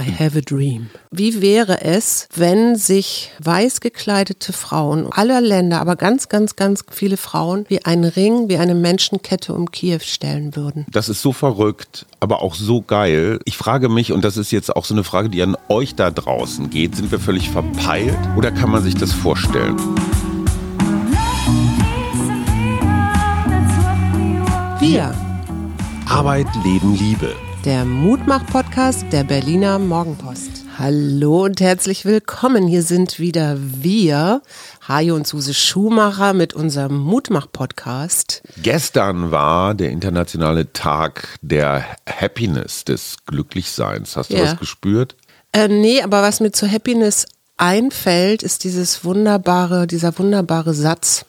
I have a dream. Wie wäre es, wenn sich weiß gekleidete Frauen aller Länder, aber ganz, ganz, ganz viele Frauen wie einen Ring, wie eine Menschenkette um Kiew stellen würden? Das ist so verrückt, aber auch so geil. Ich frage mich, und das ist jetzt auch so eine Frage, die an euch da draußen geht, sind wir völlig verpeilt oder kann man sich das vorstellen? Wir. Arbeit, Leben, Liebe. Der Mutmach-Podcast der Berliner Morgenpost. Hallo und herzlich willkommen. Hier sind wieder wir, Hajo und Suse Schumacher mit unserem Mutmach-Podcast. Gestern war der internationale Tag der Happiness, des Glücklichseins. Hast du Ja. was gespürt? Äh, nee, aber was mir zu Happiness einfällt, ist dieses wunderbare, dieser wunderbare Satz.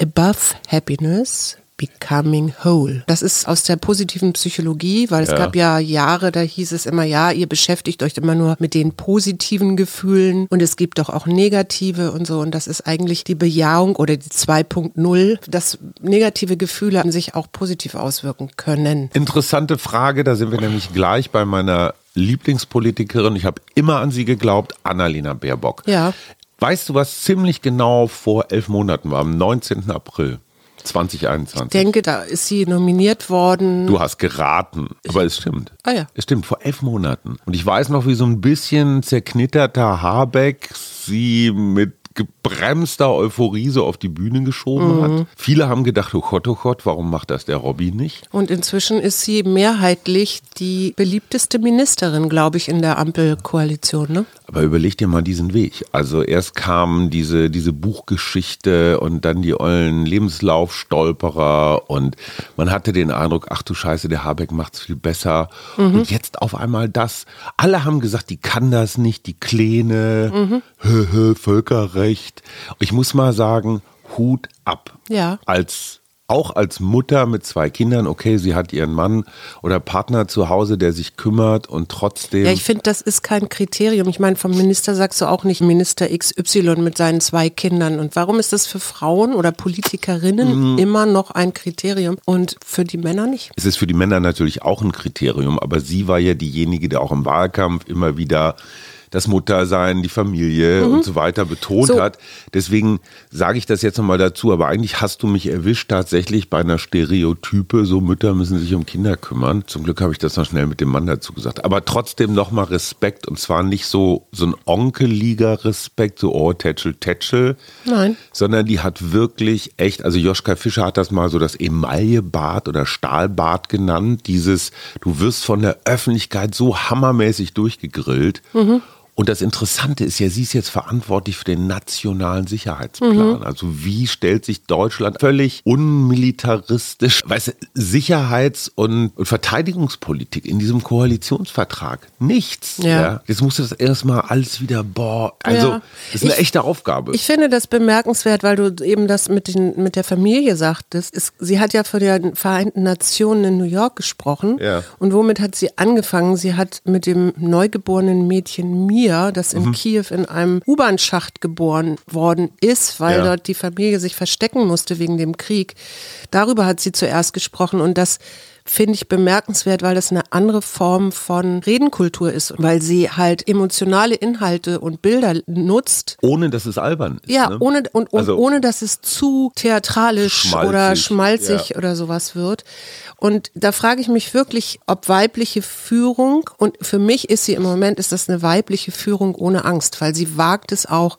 Above happiness, becoming whole. Das ist aus der positiven Psychologie, weil es Ja. gab ja Jahre, da hieß es immer, ja, ihr beschäftigt euch immer nur mit den positiven Gefühlen und es gibt doch auch negative und so. Und das ist eigentlich die Bejahung oder die 2.0, dass negative Gefühle an sich auch positiv auswirken können. Interessante Frage, da sind wir nämlich gleich bei meiner Lieblingspolitikerin. Ich habe immer an sie geglaubt, Annalena Baerbock. Ja. Weißt du, was ziemlich genau vor elf Monaten war, am 19. April 2021? Ich denke, da ist sie nominiert worden. Du hast geraten, aber es stimmt. Ah ja. Es stimmt, vor elf Monaten. Und ich weiß noch, wie so ein bisschen zerknitterter Habeck sie mit gebremster Euphorie so auf die Bühne geschoben Mhm. hat. Viele haben gedacht, oh Gott, oh Gott, warum macht das der Robby nicht? Und inzwischen ist sie mehrheitlich die beliebteste Ministerin, glaube ich, in der Ampelkoalition. Ne? Aber überleg dir mal diesen Weg. Also erst kam diese, diese Buchgeschichte und dann die ollen Lebenslaufstolperer und man hatte den Eindruck, ach du Scheiße, der Habeck macht's viel besser. Und jetzt auf einmal das. Alle haben gesagt, die kann das nicht, die Kleine, hö, hö, Völkerrecht. Ich muss mal sagen, Hut ab. Ja. Als auch als Mutter mit zwei Kindern, okay, sie hat ihren Mann oder Partner zu Hause, der sich kümmert und trotzdem. Ja, ich finde, das ist kein Kriterium. Ich meine, vom Minister sagst du auch nicht Minister XY mit seinen zwei Kindern. Und warum ist das für Frauen oder Politikerinnen immer noch ein Kriterium und für die Männer nicht? Es ist für die Männer natürlich auch ein Kriterium, aber sie war ja diejenige, die auch im Wahlkampf immer wieder das Muttersein, die Familie und so weiter betont So. hat. Deswegen sage ich das jetzt nochmal dazu, aber eigentlich hast du mich erwischt tatsächlich bei einer Stereotype, so Mütter müssen sich um Kinder kümmern. Zum Glück habe ich das noch schnell mit dem Mann dazu gesagt. Aber trotzdem nochmal Respekt und zwar nicht so, so ein onkeliger Respekt, so oh, Tätschel, Tätschel. Nein. Sondern die hat wirklich echt, also Joschka Fischer hat das mal so das Emaillebad oder Stahlbad genannt. Dieses, du wirst von der Öffentlichkeit so hammermäßig durchgegrillt. Und das Interessante ist ja, sie ist jetzt verantwortlich für den nationalen Sicherheitsplan. Also wie stellt sich Deutschland völlig unmilitaristisch, weißt du, Sicherheits- und, und Verteidigungspolitik in diesem Koalitionsvertrag? Nichts. Ja. Jetzt musst du das erstmal alles wieder, boah, also Ja. das ist eine Ich- echte Aufgabe. Ich finde das bemerkenswert, weil du eben das mit, den, mit der Familie sagtest. Ist, sie hat ja vor den Vereinten Nationen in New York gesprochen. Ja. Und womit hat sie angefangen? Sie hat mit dem neugeborenen Mädchen Mia, das Mhm. in Kiew in einem U-Bahn-Schacht geboren worden ist, weil Ja. dort die Familie sich verstecken musste wegen dem Krieg. Darüber hat sie zuerst gesprochen und das finde ich bemerkenswert, weil das eine andere Form von Redenkultur ist, weil sie halt emotionale Inhalte und Bilder nutzt, ohne dass es albern ist. ja, ne? ohne, und, und Also- ohne dass es zu theatralisch Schmalzig, oder schmalzig ja. oder sowas wird. Und da frage ich mich wirklich, ob weibliche Führung, und für mich ist sie im Moment, ist das eine weibliche Führung ohne Angst, weil sie wagt es auch,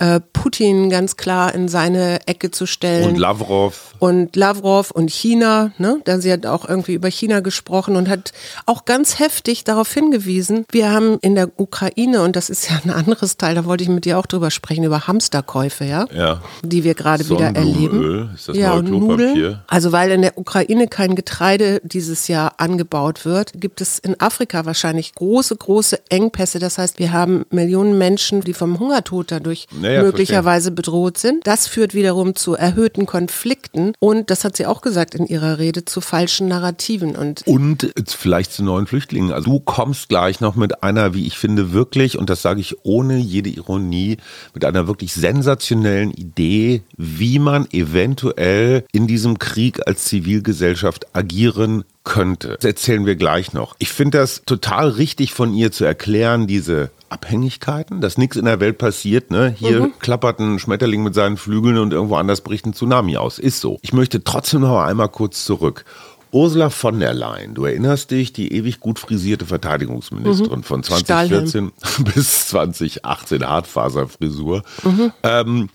äh, Putin ganz klar in seine Ecke zu stellen Und Lavrov. und Lavrov und China, ne? Da sie hat auch irgendwie über China gesprochen und hat auch ganz heftig darauf hingewiesen, wir haben in der Ukraine, und das ist ja ein anderes Teil, da wollte ich mit dir auch drüber sprechen, über Hamsterkäufe, ja? Ja. Die wir gerade wieder erleben. ist das ja, neue und Klopapier? Nudeln. Also weil in der Ukraine kein Getreide dieses Jahr angebaut wird, gibt es in Afrika wahrscheinlich große, große Engpässe. Das heißt, wir haben Millionen Menschen, die vom Hungertod dadurch Naja, möglicherweise bedroht sind. Das führt wiederum zu erhöhten Konflikten und das hat sie auch gesagt in ihrer Rede zu falschen Narrativen und Und vielleicht zu neuen Flüchtlingen. Also du kommst gleich noch mit einer, wie ich finde, wirklich, und das sage ich ohne jede Ironie, mit einer wirklich sensationellen Idee, wie man eventuell in diesem Krieg als Zivilgesellschaft agieren könnte. Das erzählen wir gleich noch. Ich finde das total richtig von ihr zu erklären, diese Abhängigkeiten, dass nichts in der Welt passiert. Ne? Hier mhm. klappert ein Schmetterling mit seinen Flügeln und irgendwo anders bricht ein Tsunami aus. Ist so. Ich möchte trotzdem noch einmal kurz zurück. Ursula von der Leyen, du erinnerst dich, die ewig gut frisierte Verteidigungsministerin mhm. von 2014 Stahlhelm. bis 2018, Hartfaserfrisur. Mhm. Ähm,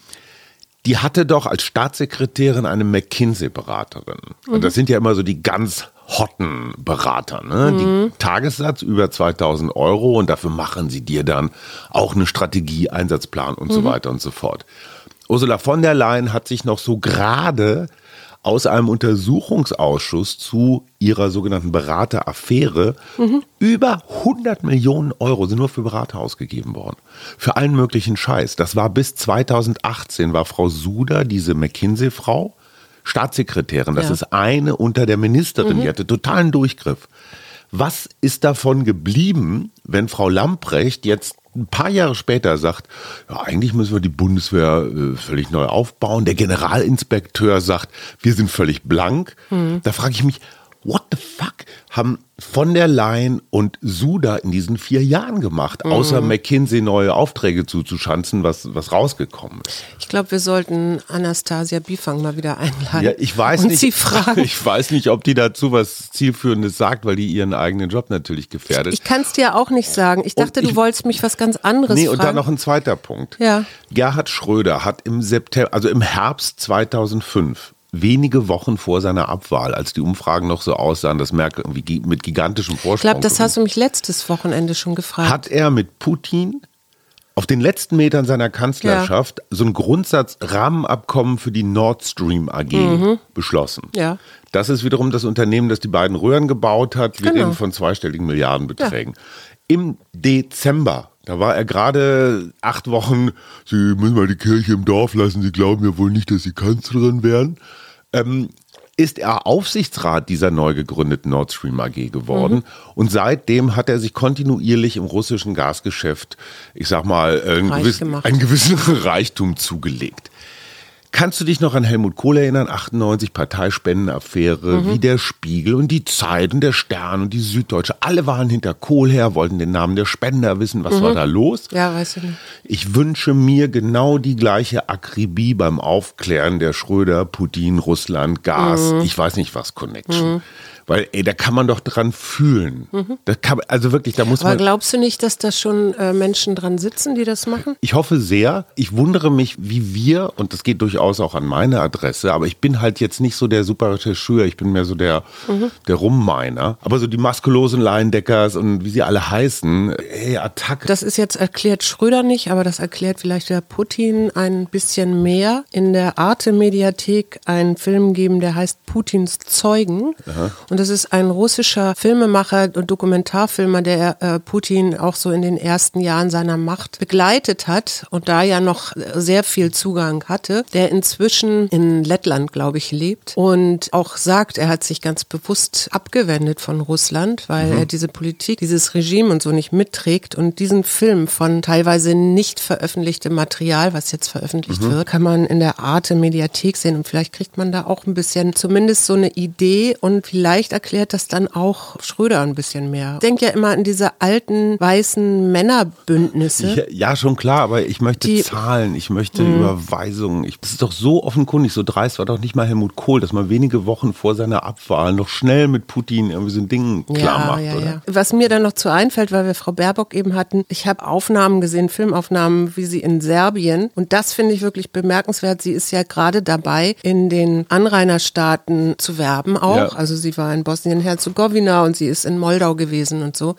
die hatte doch als Staatssekretärin eine McKinsey-Beraterin. Mhm. Und das sind ja immer so die ganz hotten Berater. Ne? Mhm. Die Tagessatz über 2000 Euro und dafür machen sie dir dann auch eine Strategie, Einsatzplan und mhm. so weiter und so fort. Ursula von der Leyen hat sich noch so gerade aus einem Untersuchungsausschuss zu ihrer sogenannten Berateraffäre mhm. über 100 Millionen Euro sind nur für Berater ausgegeben worden. Für allen möglichen Scheiß. Das war bis 2018 war Frau Suda, diese McKinsey-Frau, Staatssekretärin. Das ja. ist eine unter der Ministerin. Mhm. Die hatte totalen Durchgriff. Was ist davon geblieben, wenn Frau Lamprecht jetzt ein paar Jahre später sagt, ja, eigentlich müssen wir die Bundeswehr äh, völlig neu aufbauen. Der Generalinspekteur sagt, wir sind völlig blank. Mhm. Da frage ich mich, what the fuck haben von der Leyen und Suda in diesen vier Jahren gemacht, außer mhm. McKinsey neue Aufträge zuzuschanzen, was, was rausgekommen ist? Ich glaube, wir sollten Anastasia Bifang mal wieder einladen. Ja, ich weiß und nicht. Sie fragen. Ich weiß nicht, ob die dazu was Zielführendes sagt, weil die ihren eigenen Job natürlich gefährdet. Ich, ich kann es dir auch nicht sagen. Ich dachte, ich, du wolltest mich was ganz anderes nee, fragen. Nee, und dann noch ein zweiter Punkt. Ja. Gerhard Schröder hat im September, also im Herbst 2005 wenige Wochen vor seiner Abwahl, als die Umfragen noch so aussahen, dass Merkel irgendwie mit gigantischem Vorsprung. Ich glaube, das hast du mich letztes Wochenende schon gefragt. Hat er mit Putin auf den letzten Metern seiner Kanzlerschaft ja. so ein Grundsatzrahmenabkommen für die Nord Stream AG mhm. beschlossen. Ja. Das ist wiederum das Unternehmen, das die beiden Röhren gebaut hat. Wir genau. reden von zweistelligen Milliardenbeträgen. Ja. Im Dezember da war er gerade acht Wochen, Sie müssen mal die Kirche im Dorf lassen, Sie glauben ja wohl nicht, dass Sie Kanzlerin werden ähm, ist er Aufsichtsrat dieser neu gegründeten Nord Stream AG geworden. Mhm. Und seitdem hat er sich kontinuierlich im russischen Gasgeschäft, ich sag mal, einen, gewissen, einen gewissen Reichtum zugelegt. Kannst du dich noch an Helmut Kohl erinnern? 98 Parteispendenaffäre, mhm. wie der Spiegel und die Zeit und der Stern und die Süddeutsche. Alle waren hinter Kohl her, wollten den Namen der Spender wissen. Was mhm. war da los? Ja, weißt du nicht. Ich wünsche mir genau die gleiche Akribie beim Aufklären der Schröder, Putin, Russland, Gas, mhm. ich weiß nicht was Connection. Weil, ey, da kann man doch dran fühlen. Mhm. Kann, also wirklich, da muss aber man. Aber glaubst du nicht, dass da schon äh, Menschen dran sitzen, die das machen? Ich hoffe sehr. Ich wundere mich, wie wir, und das geht durchaus auch an meine Adresse, aber ich bin halt jetzt nicht so der super Rechercheur, ich bin mehr so der, mhm. der Rumminer. Aber so die maskulosen Laiendeckers und wie sie alle heißen, ey, Attack. Das ist jetzt erklärt Schröder nicht, aber das erklärt vielleicht der Putin ein bisschen mehr. In der Arte-Mediathek einen Film geben, der heißt Putins Zeugen. Aha. Und das ist ein russischer Filmemacher und Dokumentarfilmer, der äh, Putin auch so in den ersten Jahren seiner Macht begleitet hat und da ja noch sehr viel Zugang hatte, der inzwischen in Lettland, glaube ich, lebt und auch sagt, er hat sich ganz bewusst abgewendet von Russland, weil mhm. er diese Politik, dieses Regime und so nicht mitträgt und diesen Film von teilweise nicht veröffentlichtem Material, was jetzt veröffentlicht mhm. wird, kann man in der Arte Mediathek sehen und vielleicht kriegt man da auch ein bisschen zumindest so eine Idee und vielleicht vielleicht erklärt das dann auch Schröder ein bisschen mehr. Ich denke ja immer an diese alten weißen Männerbündnisse. Ja, ja schon klar, aber ich möchte die, Zahlen, ich möchte mh. Überweisungen. Ich, das ist doch so offenkundig, so dreist war doch nicht mal Helmut Kohl, dass man wenige Wochen vor seiner Abwahl noch schnell mit Putin irgendwie so ein Ding klar ja, macht. Ja, oder? Ja. Was mir dann noch zu einfällt, weil wir Frau Baerbock eben hatten, ich habe Aufnahmen gesehen, Filmaufnahmen, wie sie in Serbien, und das finde ich wirklich bemerkenswert. Sie ist ja gerade dabei, in den Anrainerstaaten zu werben auch. Also sie war in Bosnien-Herzegowina und sie ist in Moldau gewesen und so.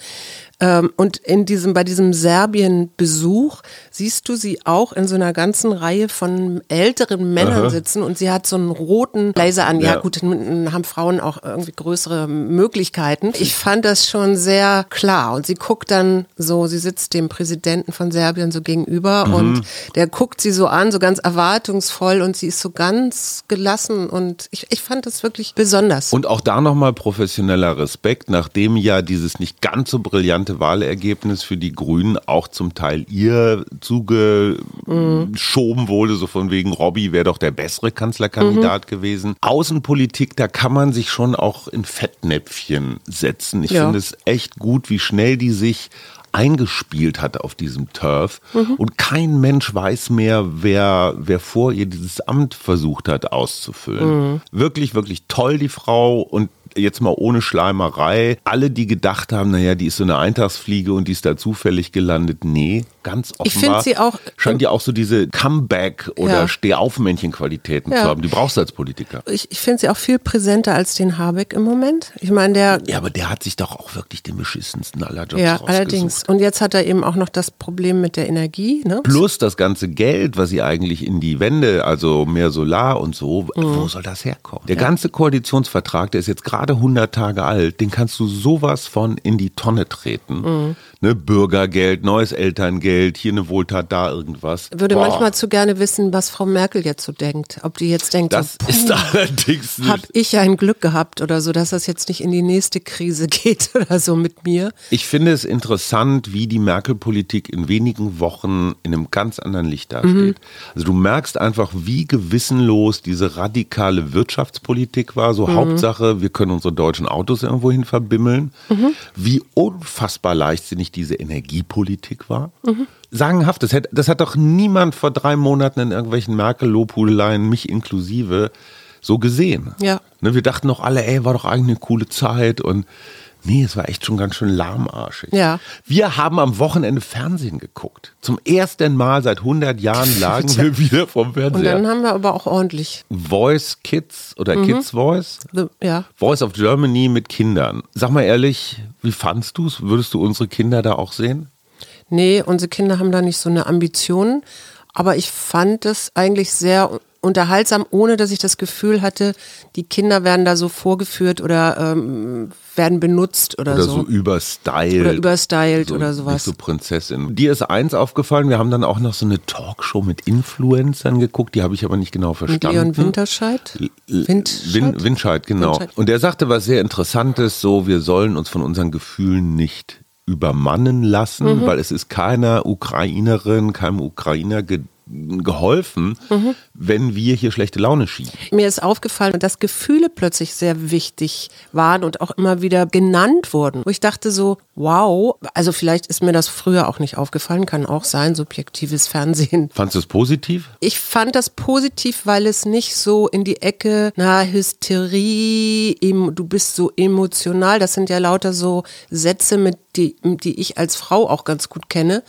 Ähm, und in diesem, bei diesem Serbien-Besuch siehst du sie auch in so einer ganzen Reihe von älteren Männern Aha. sitzen und sie hat so einen roten Blazer an. Ja, ja gut, dann haben Frauen auch irgendwie größere Möglichkeiten. Ich fand das schon sehr klar und sie guckt dann so, sie sitzt dem Präsidenten von Serbien so gegenüber mhm. und der guckt sie so an, so ganz erwartungsvoll und sie ist so ganz gelassen und ich, ich fand das wirklich besonders. Und auch da nochmal professioneller Respekt, nachdem ja dieses nicht ganz so brillant signifikante Wahlergebnis für die Grünen auch zum Teil ihr zugeschoben wurde, so von wegen Robby wäre doch der bessere Kanzlerkandidat mhm. gewesen. Außenpolitik, da kann man sich schon auch in Fettnäpfchen setzen. Ich ja. finde es echt gut, wie schnell die sich eingespielt hat auf diesem Turf. Mhm. Und kein Mensch weiß mehr, wer, wer vor ihr dieses Amt versucht hat auszufüllen. Mhm. Wirklich, wirklich toll, die Frau. Und jetzt mal ohne Schleimerei. Alle, die gedacht haben, naja, die ist so eine Eintagsfliege und die ist da zufällig gelandet. Nee, ganz offenbar. Ich finde sie auch. Scheint ja auch so diese Comeback- oder ja. Stehaufmännchen-Qualitäten ja. zu haben. Die brauchst du als Politiker. Ich, ich finde sie auch viel präsenter als den Habeck im Moment. Ich meine, der. Ja, aber der hat sich doch auch wirklich den beschissensten aller Jobs Ja, allerdings. Und jetzt hat er eben auch noch das Problem mit der Energie. Ne? Plus das ganze Geld, was sie eigentlich in die Wände, also mehr Solar und so, mhm. wo soll das herkommen? Der ja. ganze Koalitionsvertrag, der ist jetzt gerade 100 Tage alt, den kannst du sowas von in die Tonne treten. Mhm. Ne, Bürgergeld, neues Elterngeld, hier eine Wohltat, da irgendwas. Würde Boah. manchmal zu gerne wissen, was Frau Merkel jetzt so denkt. Ob die jetzt denkt, das so, ist allerdings Habe ich ein Glück gehabt oder so, dass das jetzt nicht in die nächste Krise geht oder so mit mir. Ich finde es interessant, wie die Merkel-Politik in wenigen Wochen in einem ganz anderen Licht dasteht. Mhm. Also du merkst einfach, wie gewissenlos diese radikale Wirtschaftspolitik war. So mhm. Hauptsache, wir können unsere deutschen Autos irgendwohin verbimmeln. Mhm. Wie unfassbar leichtsinnig diese Energiepolitik war. Mhm. Sagenhaft, das hat, das hat doch niemand vor drei Monaten in irgendwelchen Merkel-Lobhudeleien, mich inklusive, so gesehen. Ja. Ne, wir dachten noch alle, ey, war doch eigentlich eine coole Zeit und Nee, es war echt schon ganz schön lahmarschig. Ja. Wir haben am Wochenende Fernsehen geguckt. Zum ersten Mal seit 100 Jahren lagen wir wieder vom Fernseher. Und dann haben wir aber auch ordentlich. Voice Kids oder mhm. Kids Voice? The, ja. Voice of Germany mit Kindern. Sag mal ehrlich, wie fandst du es? Würdest du unsere Kinder da auch sehen? Nee, unsere Kinder haben da nicht so eine Ambition. Aber ich fand es eigentlich sehr unterhaltsam, ohne dass ich das Gefühl hatte, die Kinder werden da so vorgeführt oder ähm, werden benutzt oder, oder so. so überstylt. Oder überstylt so, oder sowas. Nicht so Prinzessin. Dir ist eins aufgefallen, wir haben dann auch noch so eine Talkshow mit Influencern geguckt, die habe ich aber nicht genau verstanden. Mit Leon Winterscheid? Windscheid? Win Windscheid, genau. Windscheid. Und der sagte was sehr Interessantes, so wir sollen uns von unseren Gefühlen nicht übermannen lassen, mhm. weil es ist keiner Ukrainerin, keinem Ukrainer geholfen, mhm. wenn wir hier schlechte Laune schieben. Mir ist aufgefallen, dass Gefühle plötzlich sehr wichtig waren und auch immer wieder genannt wurden. Wo ich dachte so, wow, also vielleicht ist mir das früher auch nicht aufgefallen, kann auch sein, subjektives Fernsehen. Fandest du es positiv? Ich fand das positiv, weil es nicht so in die Ecke, na, Hysterie, du bist so emotional, das sind ja lauter so Sätze, mit die, die ich als Frau auch ganz gut kenne.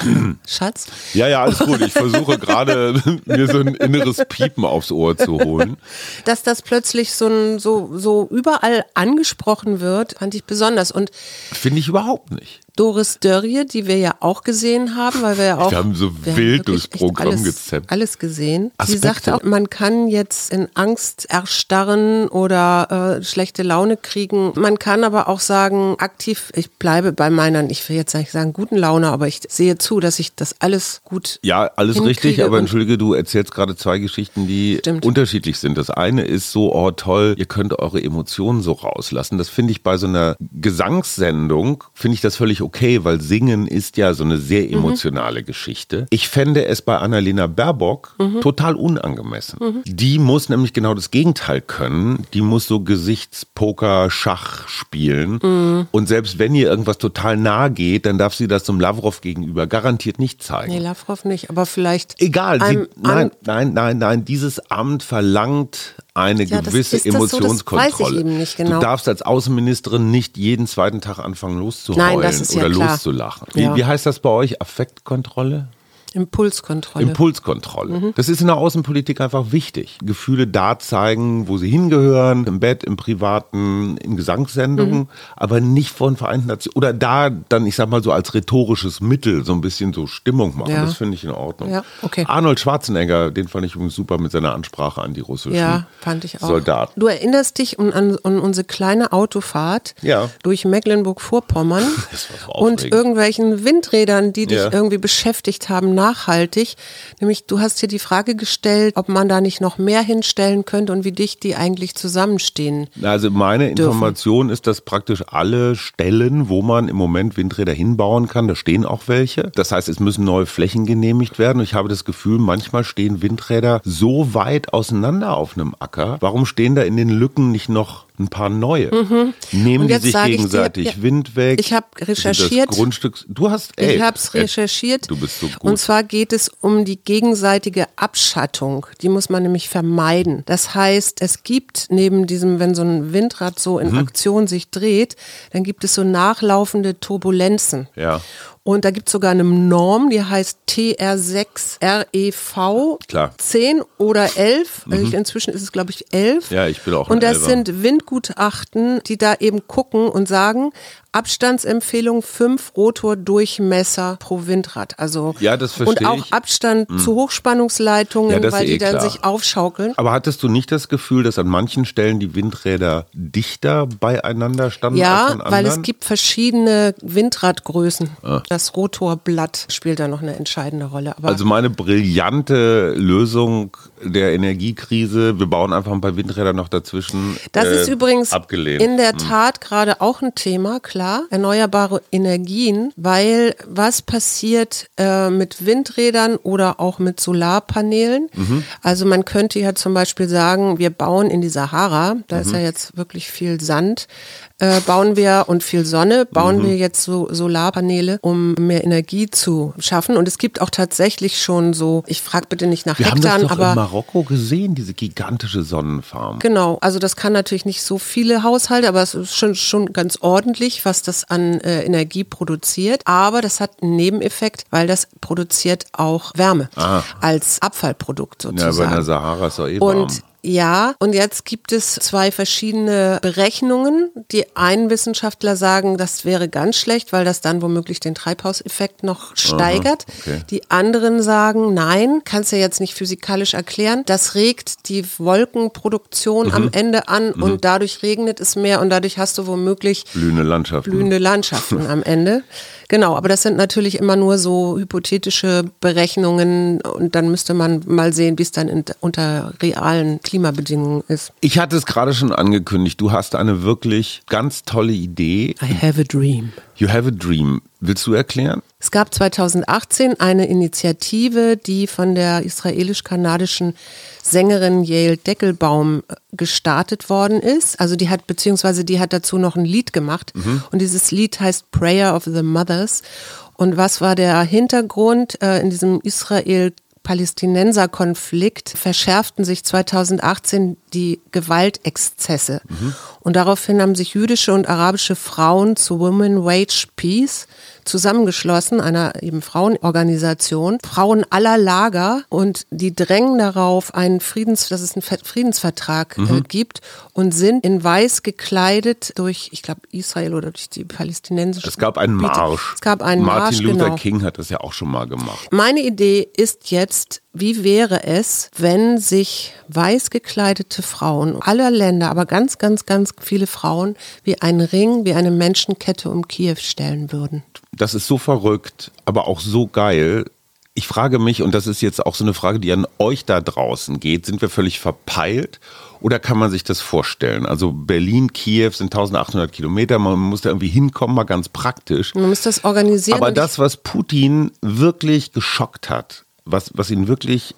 Schatz? Ja, ja, alles gut. Ich versuche gerade, mir so ein inneres Piepen aufs Ohr zu holen. Dass das plötzlich so, ein, so, so überall angesprochen wird, fand ich besonders. Und Finde ich überhaupt nicht. Doris Dörrie, die wir ja auch gesehen haben, weil wir ja auch. Wir haben so wir wild haben durchs Programm alles, gezappt. Alles gesehen. Aspekte. Sie sagte auch, man kann jetzt in Angst erstarren oder äh, schlechte Laune kriegen. Man kann aber auch sagen, aktiv, ich bleibe bei meiner, ich will jetzt nicht sagen guten Laune, aber ich sehe zu, dass ich das alles gut. Ja, alles richtig, aber entschuldige, du erzählst gerade zwei Geschichten, die Stimmt. unterschiedlich sind. Das eine ist so, oh toll, ihr könnt eure Emotionen so rauslassen. Das finde ich bei so einer Gesangssendung, finde ich das völlig okay okay, weil Singen ist ja so eine sehr mhm. emotionale mhm. Geschichte. Ich fände es bei Annalena Baerbock mhm. total unangemessen. Mhm. Die muss nämlich genau das Gegenteil können. Die muss so Gesichtspoker, Schach spielen. Mhm. Und selbst wenn ihr irgendwas total nahe geht, dann darf sie das zum Lavrov gegenüber garantiert nicht zeigen. Nee, Lavrov nicht, aber vielleicht. Egal, sie, nein, nein, nein, nein, dieses Amt verlangt eine ja, gewisse Emotionskontrolle. So? Genau. Du darfst als Außenministerin nicht jeden zweiten Tag anfangen loszuheulen Nein, oder ja loszulachen. Wie, ja. wie heißt das bei euch? Affektkontrolle? Impulskontrolle. Impulskontrolle. Mhm. Das ist in der Außenpolitik einfach wichtig. Gefühle da zeigen, wo sie hingehören, im Bett, im Privaten, in Gesangssendungen, mhm. aber nicht von Vereinten Nationen. Oder da dann, ich sag mal so als rhetorisches Mittel so ein bisschen so Stimmung machen. Ja. Das finde ich in Ordnung. Ja, okay. Arnold Schwarzenegger, den fand ich übrigens super mit seiner Ansprache an die russischen ja, fand ich auch. Soldaten. Du erinnerst dich an, an unsere kleine Autofahrt ja. durch Mecklenburg-Vorpommern und irgendwelchen Windrädern, die dich irgendwie beschäftigt haben nachhaltig. Nämlich, du hast hier die Frage gestellt, ob man da nicht noch mehr hinstellen könnte und wie dicht die eigentlich zusammenstehen. Also meine dürfen. Information ist, dass praktisch alle Stellen, wo man im Moment Windräder hinbauen kann, da stehen auch welche. Das heißt, es müssen neue Flächen genehmigt werden. Und ich habe das Gefühl, manchmal stehen Windräder so weit auseinander auf einem Acker. Warum stehen da in den Lücken nicht noch ein paar neue. Mhm. Nehmen die sich gegenseitig dir, ja, Wind weg? Ich habe recherchiert. Grundstücks du hast, ey, ich habe es recherchiert. Du bist so gut. Und zwar geht es um die gegenseitige Abschattung. Die muss man nämlich vermeiden. Das heißt, es gibt neben diesem, wenn so ein Windrad so in mhm. Aktion sich dreht, dann gibt es so nachlaufende Turbulenzen. Ja. Und da gibt es sogar eine Norm, die heißt TR6 REV Klar. 10 oder 11. Mhm. Inzwischen ist es, glaube ich, 11. Ja, ich bin auch Und das sind Windgutachten, die da eben gucken und sagen, Abstandsempfehlung 5 Rotordurchmesser pro Windrad. Also ja, das verstehe und auch ich. Abstand hm. zu Hochspannungsleitungen, ja, weil die eh dann klar. sich aufschaukeln. Aber hattest du nicht das Gefühl, dass an manchen Stellen die Windräder dichter beieinander standen? Ja, weil es gibt verschiedene Windradgrößen. Ah. Das Rotorblatt spielt da noch eine entscheidende Rolle. Aber also meine brillante Lösung der Energiekrise, wir bauen einfach ein paar Windräder noch dazwischen. Das äh, ist übrigens abgelehnt. in der hm. Tat gerade auch ein Thema, klar erneuerbare Energien, weil was passiert äh, mit Windrädern oder auch mit Solarpanelen? Mhm. Also man könnte ja zum Beispiel sagen, wir bauen in die Sahara, da mhm. ist ja jetzt wirklich viel Sand, äh, bauen wir und viel Sonne, bauen mhm. wir jetzt so Solarpaneele, um mehr Energie zu schaffen. Und es gibt auch tatsächlich schon so, ich frage bitte nicht nach wir Hektar, aber Marokko gesehen, diese gigantische Sonnenfarm. Genau, also das kann natürlich nicht so viele Haushalte, aber es ist schon schon ganz ordentlich, was das an äh, Energie produziert. Aber das hat einen Nebeneffekt, weil das produziert auch Wärme ah. als Abfallprodukt sozusagen. Ja, bei der Sahara ist doch eh warm. Und ja, und jetzt gibt es zwei verschiedene Berechnungen. Die einen Wissenschaftler sagen, das wäre ganz schlecht, weil das dann womöglich den Treibhauseffekt noch steigert. Aha, okay. Die anderen sagen, nein, kannst du ja jetzt nicht physikalisch erklären. Das regt die Wolkenproduktion mhm. am Ende an mhm. und dadurch regnet es mehr und dadurch hast du womöglich blühende Landschaften. Blühende Landschaften am Ende. Genau, aber das sind natürlich immer nur so hypothetische Berechnungen und dann müsste man mal sehen, wie es dann in, unter realen Klimabedingungen ist. Ich hatte es gerade schon angekündigt, du hast eine wirklich ganz tolle Idee. I have a dream. You have a dream. Willst du erklären? Es gab 2018 eine Initiative, die von der israelisch-kanadischen Sängerin Yale Deckelbaum äh, gestartet worden ist. Also die hat, beziehungsweise die hat dazu noch ein Lied gemacht. Mhm. Und dieses Lied heißt Prayer of the Mothers. Und was war der Hintergrund äh, in diesem Israel Palästinenser-Konflikt verschärften sich 2018 die Gewaltexzesse. Mhm. Und daraufhin haben sich jüdische und arabische Frauen zu Women Wage Peace zusammengeschlossen, einer eben Frauenorganisation, Frauen aller Lager und die drängen darauf, einen Friedens, dass es einen Friedensvertrag äh, mhm. äh, gibt und sind in weiß gekleidet durch, ich glaube, Israel oder durch die palästinensische. Es gab einen Marsch. Es gab einen Martin Marsch, Luther genau. King hat das ja auch schon mal gemacht. Meine Idee ist jetzt, wie wäre es, wenn sich weiß gekleidete Frauen aller Länder, aber ganz, ganz, ganz viele Frauen wie einen Ring, wie eine Menschenkette um Kiew stellen würden? Das ist so verrückt, aber auch so geil. Ich frage mich, und das ist jetzt auch so eine Frage, die an euch da draußen geht, sind wir völlig verpeilt oder kann man sich das vorstellen? Also Berlin, Kiew sind 1800 Kilometer, man muss da irgendwie hinkommen, mal ganz praktisch. Man muss das organisieren. Aber das, was Putin wirklich geschockt hat, was, was ihn wirklich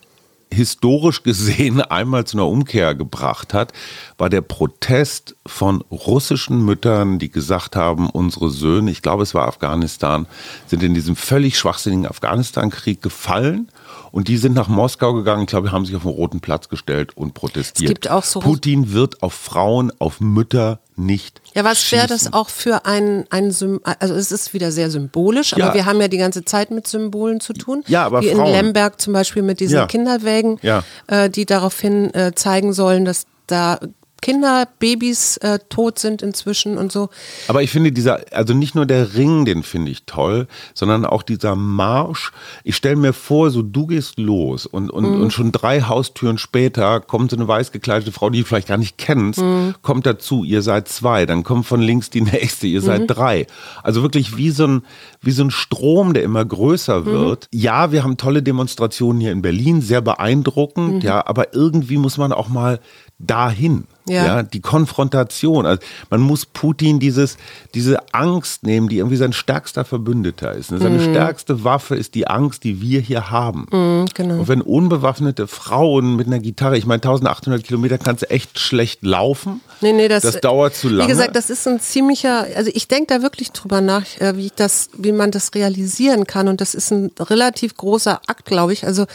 historisch gesehen einmal zu einer Umkehr gebracht hat, war der Protest von russischen Müttern, die gesagt haben, unsere Söhne, ich glaube es war Afghanistan, sind in diesem völlig schwachsinnigen Afghanistan-Krieg gefallen und die sind nach Moskau gegangen, ich glaube, haben sich auf den Roten Platz gestellt und protestiert. Es gibt auch so Putin wird auf Frauen, auf Mütter nicht. Ja, was wäre das auch für ein, ein also es ist wieder sehr symbolisch, aber ja. wir haben ja die ganze Zeit mit Symbolen zu tun. Ja, aber Wie Frauen. in Lemberg zum Beispiel mit diesen ja. Kinderwägen, ja. äh, die daraufhin äh, zeigen sollen, dass da Kinder, Babys äh, tot sind inzwischen und so. Aber ich finde dieser, also nicht nur der Ring, den finde ich toll, sondern auch dieser Marsch. Ich stelle mir vor, so du gehst los und, und, mhm. und schon drei Haustüren später kommt so eine weiß gekleidete Frau, die du vielleicht gar nicht kennst, mhm. kommt dazu, ihr seid zwei, dann kommt von links die nächste, ihr seid mhm. drei. Also wirklich wie so ein, wie so ein Strom, der immer größer mhm. wird. Ja, wir haben tolle Demonstrationen hier in Berlin, sehr beeindruckend, mhm. ja, aber irgendwie muss man auch mal dahin. Ja. ja. die Konfrontation. Also man muss Putin dieses, diese Angst nehmen, die irgendwie sein stärkster Verbündeter ist. Seine mhm. stärkste Waffe ist die Angst, die wir hier haben. Mhm, genau. Und wenn unbewaffnete Frauen mit einer Gitarre, ich meine 1800 Kilometer kannst du echt schlecht laufen. Nee, nee, das, das dauert zu lange. Wie gesagt, das ist ein ziemlicher, also ich denke da wirklich drüber nach, äh, wie das, wie man das realisieren kann. Und das ist ein relativ großer Akt, glaube ich. Also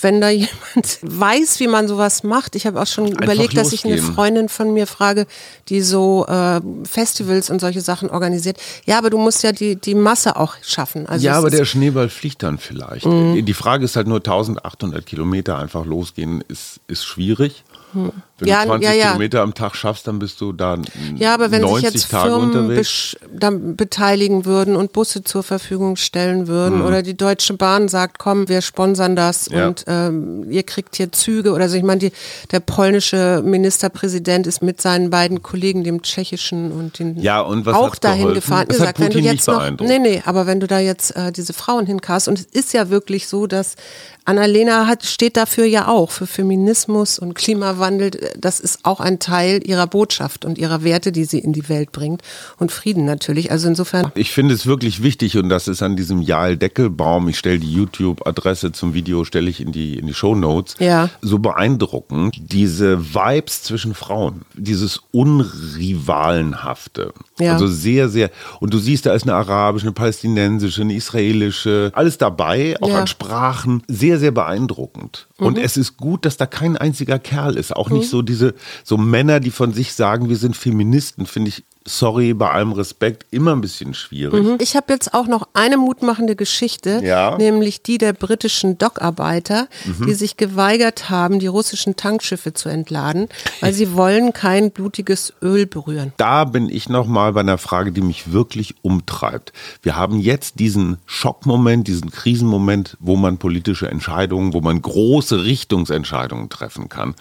wenn da jemand weiß, wie man sowas macht. Ich habe auch schon Einfach überlegt, dass ich eine Freundin von mir frage, die so äh, Festivals und solche Sachen organisiert. Ja, aber du musst ja die, die Masse auch schaffen. Also ja, aber der Schneeball fliegt dann vielleicht. Mhm. Die Frage ist halt nur 1800 Kilometer einfach losgehen, ist, ist schwierig. Hm. Wenn ja, du 20 ja, ja. Kilometer am Tag schaffst, dann bist du da Ja, aber wenn sich jetzt Tage Firmen dann beteiligen würden und Busse zur Verfügung stellen würden hm. oder die Deutsche Bahn sagt, komm, wir sponsern das und ähm, ihr kriegt hier Züge oder so. Ich meine, die, der polnische Ministerpräsident ist mit seinen beiden Kollegen, dem tschechischen und den ja, und was auch dahin geholfen? gefahren. Das gesagt, wenn du jetzt noch, nee, nee, aber wenn du da jetzt äh, diese Frauen hinkast und es ist ja wirklich so, dass Annalena hat, steht dafür ja auch, für Feminismus und Klimawandel. Das ist auch ein Teil ihrer Botschaft und ihrer Werte, die sie in die Welt bringt. Und Frieden natürlich. Also insofern. Ich finde es wirklich wichtig und das ist an diesem Jahl Deckelbaum, ich stelle die YouTube-Adresse zum Video, stelle ich in die, in die Show Notes. Ja. So beeindruckend. Diese Vibes zwischen Frauen, dieses Unrivalenhafte. Ja. Also sehr, sehr. Und du siehst, da ist eine arabische, eine palästinensische, eine israelische, alles dabei, auch ja. an Sprachen. Sehr sehr, beeindruckend. Mhm. Und es ist gut, dass da kein einziger Kerl ist. Auch mhm. nicht so diese, so Männer, die von sich sagen, wir sind Feministen, finde ich sorry, bei allem Respekt, immer ein bisschen schwierig. Mhm. Ich habe jetzt auch noch eine mutmachende Geschichte, ja. nämlich die der britischen Dockarbeiter, mhm. die sich geweigert haben, die russischen Tankschiffe zu entladen, weil sie wollen kein blutiges Öl berühren. Da bin ich nochmal bei einer Frage, die mich wirklich umtreibt. Wir haben jetzt diesen Schockmoment, diesen Krisenmoment, wo man politische Entscheidungen, wo man große Richtungsentscheidungen treffen kann.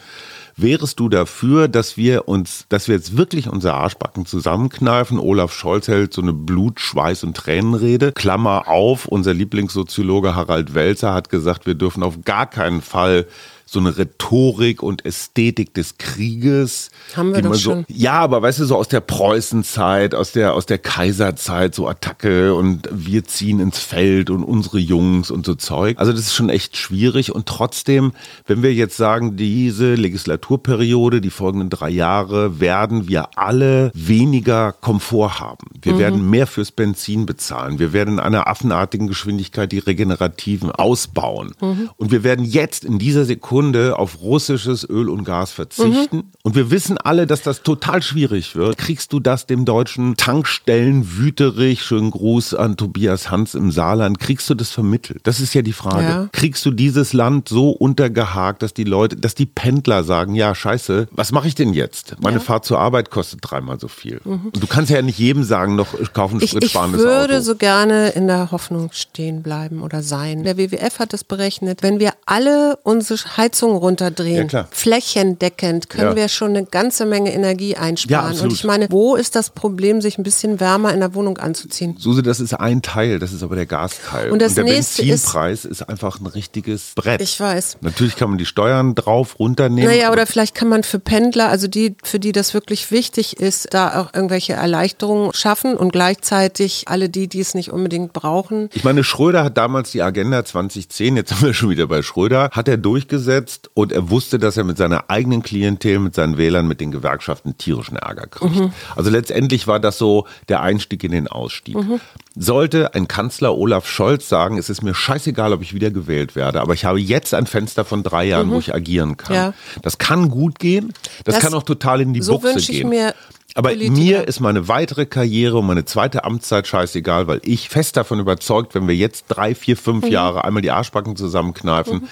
Wärest du dafür, dass wir uns, dass wir jetzt wirklich unsere Arschbacken zusammenkneifen? Olaf Scholz hält so eine Blut, Schweiß und Tränenrede. Klammer auf, unser Lieblingssoziologe Harald Welzer hat gesagt, wir dürfen auf gar keinen Fall so eine Rhetorik und Ästhetik des Krieges. Haben wir doch so, schon. Ja, aber weißt du, so aus der Preußenzeit, aus der, aus der Kaiserzeit, so Attacke und wir ziehen ins Feld und unsere Jungs und so Zeug. Also das ist schon echt schwierig und trotzdem, wenn wir jetzt sagen, diese Legislaturperiode, die folgenden drei Jahre, werden wir alle weniger Komfort haben. Wir mhm. werden mehr fürs Benzin bezahlen. Wir werden in einer affenartigen Geschwindigkeit die Regenerativen ausbauen. Mhm. Und wir werden jetzt in dieser Sekunde Sekunde auf russisches Öl und Gas verzichten. Mhm. Und wir wissen alle, dass das total schwierig wird. Kriegst du das dem deutschen Tankstellen Wüterich, schönen Gruß an Tobias Hans im Saarland, kriegst du das vermittelt? Das ist ja die Frage. Ja. Kriegst du dieses Land so untergehakt, dass die Leute, dass die Pendler sagen, ja, scheiße, was mache ich denn jetzt? Meine ja. Fahrt zur Arbeit kostet dreimal so viel. Mhm. Und du kannst ja nicht jedem sagen, noch kaufen ein spritsparendes Auto. Ich würde so gerne in der Hoffnung stehen bleiben oder sein. Der WWF hat das berechnet. Wenn wir alle unsere Heizung runterdrehen, ja, flächendeckend, können ja. wir schon eine ganze Menge Energie einsparen. Ja, und ich meine, wo ist das Problem, sich ein bisschen wärmer in der Wohnung anzuziehen? Suse, das ist ein Teil, das ist aber der Gasteil. Und, das und der nächste Benzinpreis ist, ist, einfach ein richtiges Brett. Ich weiß. Natürlich kann man die Steuern drauf runternehmen. Naja, oder vielleicht kann man für Pendler, also die, für die das wirklich wichtig ist, da auch irgendwelche Erleichterungen schaffen und gleichzeitig alle die, die es nicht unbedingt brauchen. Ich meine, Schröder hat damals die Agenda 2010, jetzt sind wir schon wieder bei Schröder, hat er durchgesetzt und er wusste, dass er mit seiner eigenen Klientel, mit seinen Wählern, mit den Gewerkschaften tierischen Ärger kriegt. Mhm. Also letztendlich war das so der Einstieg in den Ausstieg. Mhm. Sollte ein Kanzler Olaf Scholz sagen, es ist mir scheißegal, ob ich wieder gewählt werde, aber ich habe jetzt ein Fenster von drei Jahren, mhm. wo ich agieren kann. Ja. Das kann gut gehen, das, das, kann auch total in die so Buchse gehen. Mir aber Politiker. mir ist meine weitere Karriere und meine zweite Amtszeit scheißegal, weil ich fest davon überzeugt, wenn wir jetzt drei, vier, fünf mhm. Jahre einmal die Arschbacken zusammenkneifen, mhm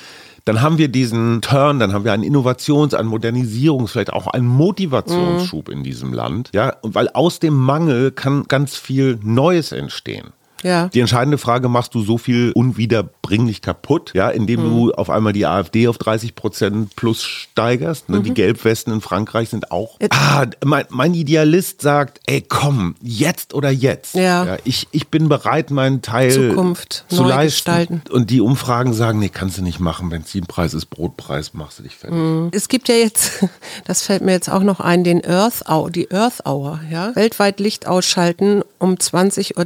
dann haben wir diesen Turn, dann haben wir einen Innovations-, einen Modernisierungs-, vielleicht auch einen Motivationsschub mhm. in diesem Land. Ja, weil aus dem Mangel kann ganz viel Neues entstehen. Ja. Die entscheidende Frage, machst du so viel unwiederbringlich kaputt, ja, indem mhm. du auf einmal die AfD auf 30 Prozent plus steigerst. Ne? Mhm. Die Gelbwesten in Frankreich sind auch. Ah, mein, mein, Idealist sagt, ey, komm, jetzt oder jetzt. Ja. ja. ich, ich bin bereit, meinen Teil Zukunft zu neu leisten. Gestalten. Und die Umfragen sagen, nee, kannst du nicht machen. Benzinpreis ist Brotpreis, machst du dich fertig. Mhm. Es gibt ja jetzt, das fällt mir jetzt auch noch ein, den Earth Hour, die Earth Hour, ja. Weltweit Licht ausschalten um 20.30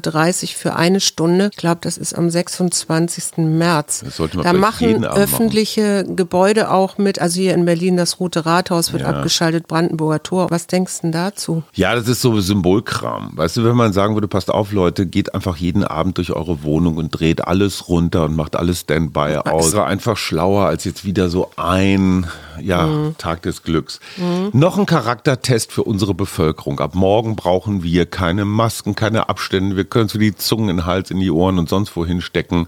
Uhr für eine Stunde. Ich glaube, das ist am 26. März. Da machen öffentliche machen. Gebäude auch mit. Also hier in Berlin das Rote Rathaus wird ja. abgeschaltet, Brandenburger Tor. Was denkst du dazu? Ja, das ist so Symbolkram. Weißt du, wenn man sagen würde, passt auf, Leute, geht einfach jeden Abend durch eure Wohnung und dreht alles runter und macht alles Standby aus. Das war einfach schlauer als jetzt wieder so ein ja, mhm. Tag des Glücks. Mhm. Noch ein Charaktertest für unsere Bevölkerung. Ab morgen brauchen wir keine Masken, keine Abstände. Wir können für die Zungen in den Hals, in die Ohren und sonst wohin stecken.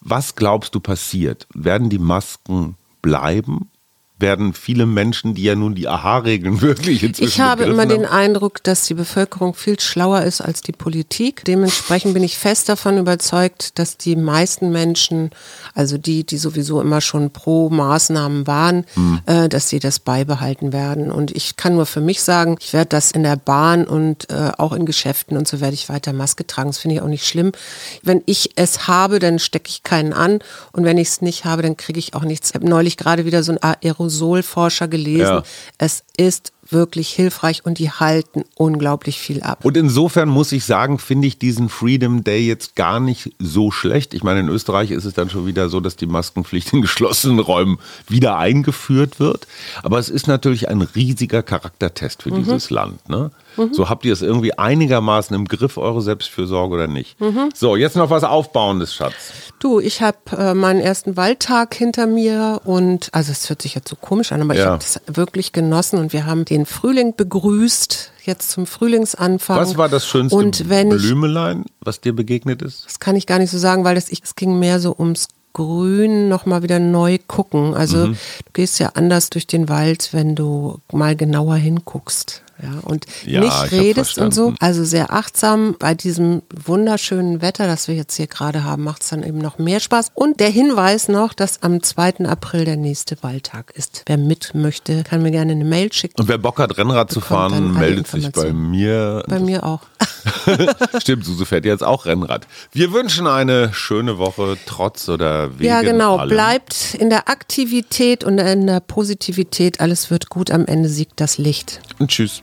Was glaubst du passiert? Werden die Masken bleiben? Werden viele Menschen, die ja nun die Aha-Regeln wirklich inzwischen Ich habe immer haben. den Eindruck, dass die Bevölkerung viel schlauer ist als die Politik. Dementsprechend bin ich fest davon überzeugt, dass die meisten Menschen, also die, die sowieso immer schon pro Maßnahmen waren, hm. äh, dass sie das beibehalten werden. Und ich kann nur für mich sagen, ich werde das in der Bahn und äh, auch in Geschäften und so werde ich weiter Maske tragen. Das finde ich auch nicht schlimm. Wenn ich es habe, dann stecke ich keinen an. Und wenn ich es nicht habe, dann kriege ich auch nichts. Ich habe neulich gerade wieder so ein Aero Aerosolforscher gelesen. Ja. Es ist wirklich hilfreich und die halten unglaublich viel ab. Und insofern muss ich sagen, finde ich diesen Freedom Day jetzt gar nicht so schlecht. Ich meine, in Österreich ist es dann schon wieder so, dass die Maskenpflicht in geschlossenen Räumen wieder eingeführt wird. Aber es ist natürlich ein riesiger Charaktertest für mhm. dieses Land. Ne? Mhm. So habt ihr es irgendwie einigermaßen im Griff, eure Selbstfürsorge oder nicht? Mhm. So, jetzt noch was Aufbauendes, Schatz. Du, ich habe äh, meinen ersten Waldtag hinter mir und, also es hört sich jetzt so komisch an, aber ja. ich habe das wirklich genossen und wir haben den Frühling begrüßt, jetzt zum Frühlingsanfang. Was war das schönste und wenn Blümelein, was dir begegnet ist? Das kann ich gar nicht so sagen, weil das, ich, es ging mehr so ums Grün nochmal wieder neu gucken. Also mhm. du gehst ja anders durch den Wald, wenn du mal genauer hinguckst ja, und ja, nicht redest und so. Also sehr achtsam bei diesem wunderschönen Wetter, das wir jetzt hier gerade haben, macht es dann eben noch mehr Spaß. Und der Hinweis noch, dass am 2. April der nächste Waldtag ist. Wer mit möchte, kann mir gerne eine Mail schicken. Und wer Bock hat, Rennrad zu fahren, meldet sich bei mir. Bei mir auch. Stimmt, Suse fährt jetzt auch Rennrad. Wir wünschen eine schöne Woche, trotz oder wegen Ja, genau. Allem. Bleibt in der Aktivität und in der Positivität. Alles wird gut. Am Ende siegt das Licht. Und tschüss.